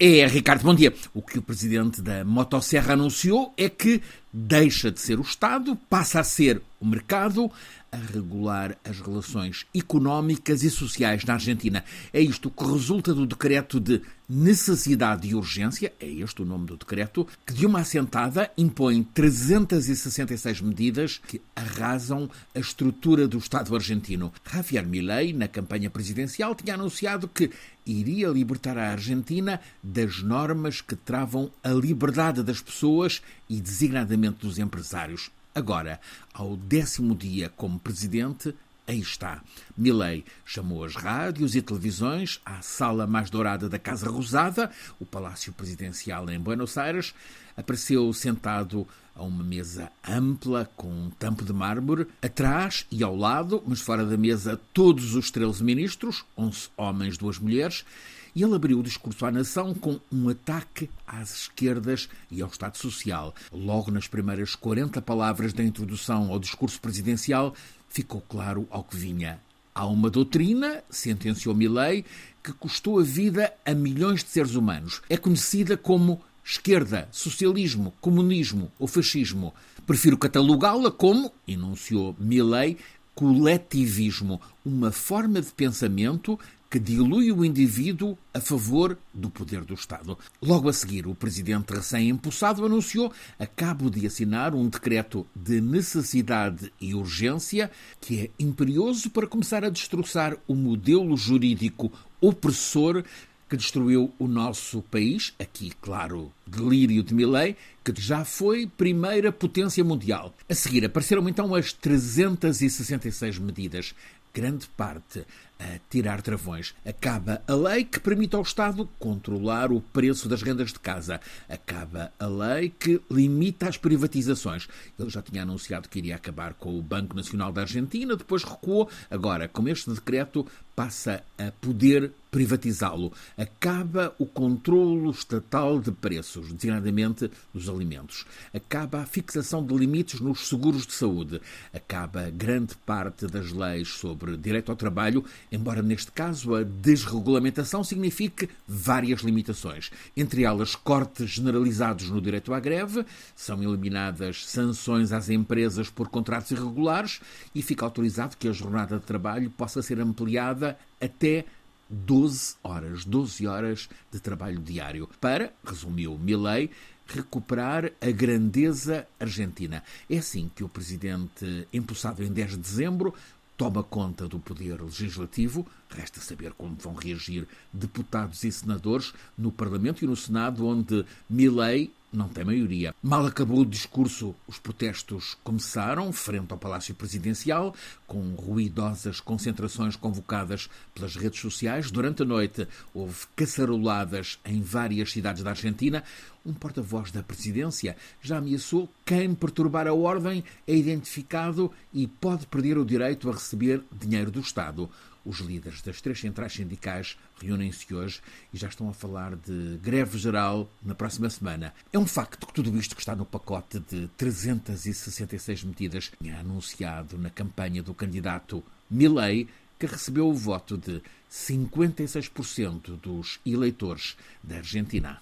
É, Ricardo, bom dia. O que o presidente da Motosserra anunciou é que deixa de ser o Estado, passa a ser o mercado a regular as relações económicas e sociais na Argentina. É isto que resulta do decreto de necessidade e urgência, é este o nome do decreto, que de uma assentada impõe 366 medidas que arrasam a estrutura do Estado argentino. Javier Milei, na campanha presidencial, tinha anunciado que iria libertar a Argentina das normas que travam a liberdade das pessoas e designadamente dos empresários. Agora, ao décimo dia como presidente, aí está. Milley chamou as rádios e televisões à sala mais dourada da Casa Rosada, o Palácio Presidencial em Buenos Aires. Apareceu sentado a uma mesa ampla com um tampo de mármore, atrás e ao lado, mas fora da mesa, todos os 13 ministros, 11 homens, duas mulheres, e ele abriu o discurso à nação com um ataque às esquerdas e ao Estado Social. Logo nas primeiras 40 palavras da introdução ao discurso presidencial, ficou claro ao que vinha. Há uma doutrina, sentenciou Milley, que custou a vida a milhões de seres humanos. É conhecida como esquerda, socialismo, comunismo ou fascismo. Prefiro catalogá-la como, enunciou Milley, coletivismo, uma forma de pensamento que dilui o indivíduo a favor do poder do Estado. Logo a seguir, o presidente recém-empossado anunciou, acabo de assinar um decreto de necessidade e urgência que é imperioso para começar a destroçar o modelo jurídico opressor que destruiu o nosso país, aqui, claro, delírio de Milley, que já foi primeira potência mundial. A seguir apareceram então as 366 medidas grande parte a tirar travões. Acaba a lei que permite ao Estado controlar o preço das rendas de casa. Acaba a lei que limita as privatizações. Ele já tinha anunciado que iria acabar com o Banco Nacional da Argentina, depois recuou. Agora, com este decreto, passa a poder privatizá-lo. Acaba o controlo estatal de preços, designadamente dos alimentos. Acaba a fixação de limites nos seguros de saúde. Acaba grande parte das leis sobre direito ao trabalho embora neste caso a desregulamentação signifique várias limitações, entre elas cortes generalizados no direito à greve, são eliminadas sanções às empresas por contratos irregulares e fica autorizado que a jornada de trabalho possa ser ampliada até 12 horas, 12 horas de trabalho diário, para, resumiu Milley, recuperar a grandeza argentina. É assim que o presidente, empossado em 10 de dezembro, toma conta do poder legislativo. Resta saber como vão reagir deputados e senadores no Parlamento e no Senado, onde Milley não tem maioria. Mal acabou o discurso, os protestos começaram frente ao Palácio Presidencial, com ruidosas concentrações convocadas pelas redes sociais. Durante a noite houve caçaroladas em várias cidades da Argentina. Um porta-voz da presidência já ameaçou quem perturbar a ordem é identificado e pode perder o direito a receber dinheiro do Estado. Os líderes das três centrais sindicais reúnem-se hoje e já estão a falar de greve geral na próxima semana. É um facto que tudo isto que está no pacote de 366 medidas é anunciado na campanha do candidato Milley, que recebeu o voto de 56% dos eleitores da Argentina.